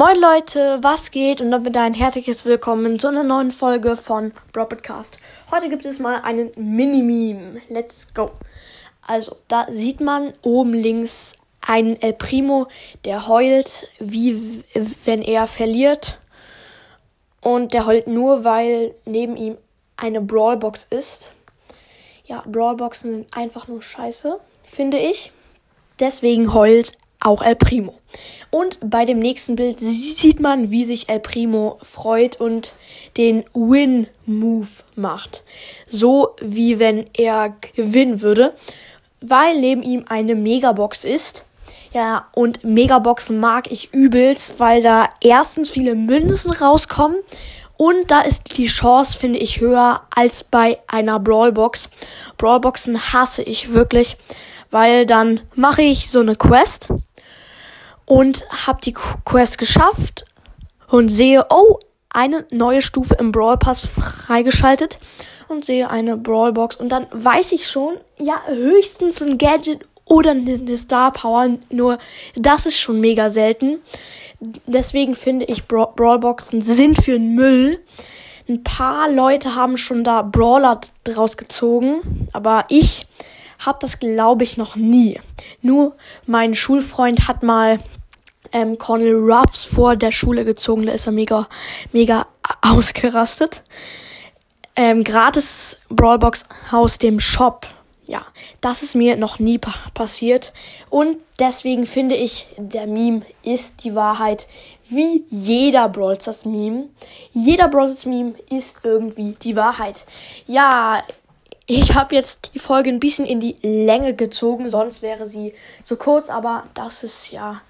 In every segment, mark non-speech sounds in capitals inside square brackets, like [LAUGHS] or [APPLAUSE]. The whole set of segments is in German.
Moin Leute, was geht? Und damit ein herzliches Willkommen zu einer neuen Folge von Broadcast. Heute gibt es mal einen Mini-Meme. Let's go. Also, da sieht man oben links einen El Primo, der heult, wie wenn er verliert. Und der heult nur, weil neben ihm eine Brawlbox ist. Ja, Brawlboxen sind einfach nur scheiße, finde ich. Deswegen heult auch El Primo. Und bei dem nächsten Bild sieht man, wie sich El Primo freut und den Win-Move macht. So wie wenn er gewinnen würde, weil neben ihm eine Megabox ist. Ja, und Megaboxen mag ich übelst, weil da erstens viele Münzen rauskommen und da ist die Chance, finde ich, höher als bei einer Brawlbox. Brawlboxen hasse ich wirklich, weil dann mache ich so eine Quest und habe die Quest geschafft und sehe, oh, eine neue Stufe im Brawl Pass freigeschaltet und sehe eine Brawl Box und dann weiß ich schon, ja, höchstens ein Gadget oder eine Star Power, nur das ist schon mega selten. Deswegen finde ich Bra Brawlboxen sind für den Müll. Ein paar Leute haben schon da Brawler draus gezogen, aber ich habe das glaube ich noch nie. Nur mein Schulfreund hat mal ähm, Cornel Ruffs vor der Schule gezogen. Da ist er mega, mega [LAUGHS] ausgerastet. Ähm, gratis Brawlbox aus dem Shop. Ja, das ist mir noch nie pa passiert. Und deswegen finde ich, der Meme ist die Wahrheit. Wie jeder Brawl Stars Meme. Jeder Brawl Stars Meme ist irgendwie die Wahrheit. Ja, ich habe jetzt die Folge ein bisschen in die Länge gezogen, sonst wäre sie zu kurz, aber das ist ja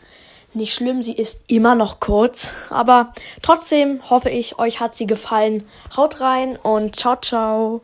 nicht schlimm, sie ist immer noch kurz. Aber trotzdem hoffe ich, euch hat sie gefallen. Haut rein und ciao, ciao.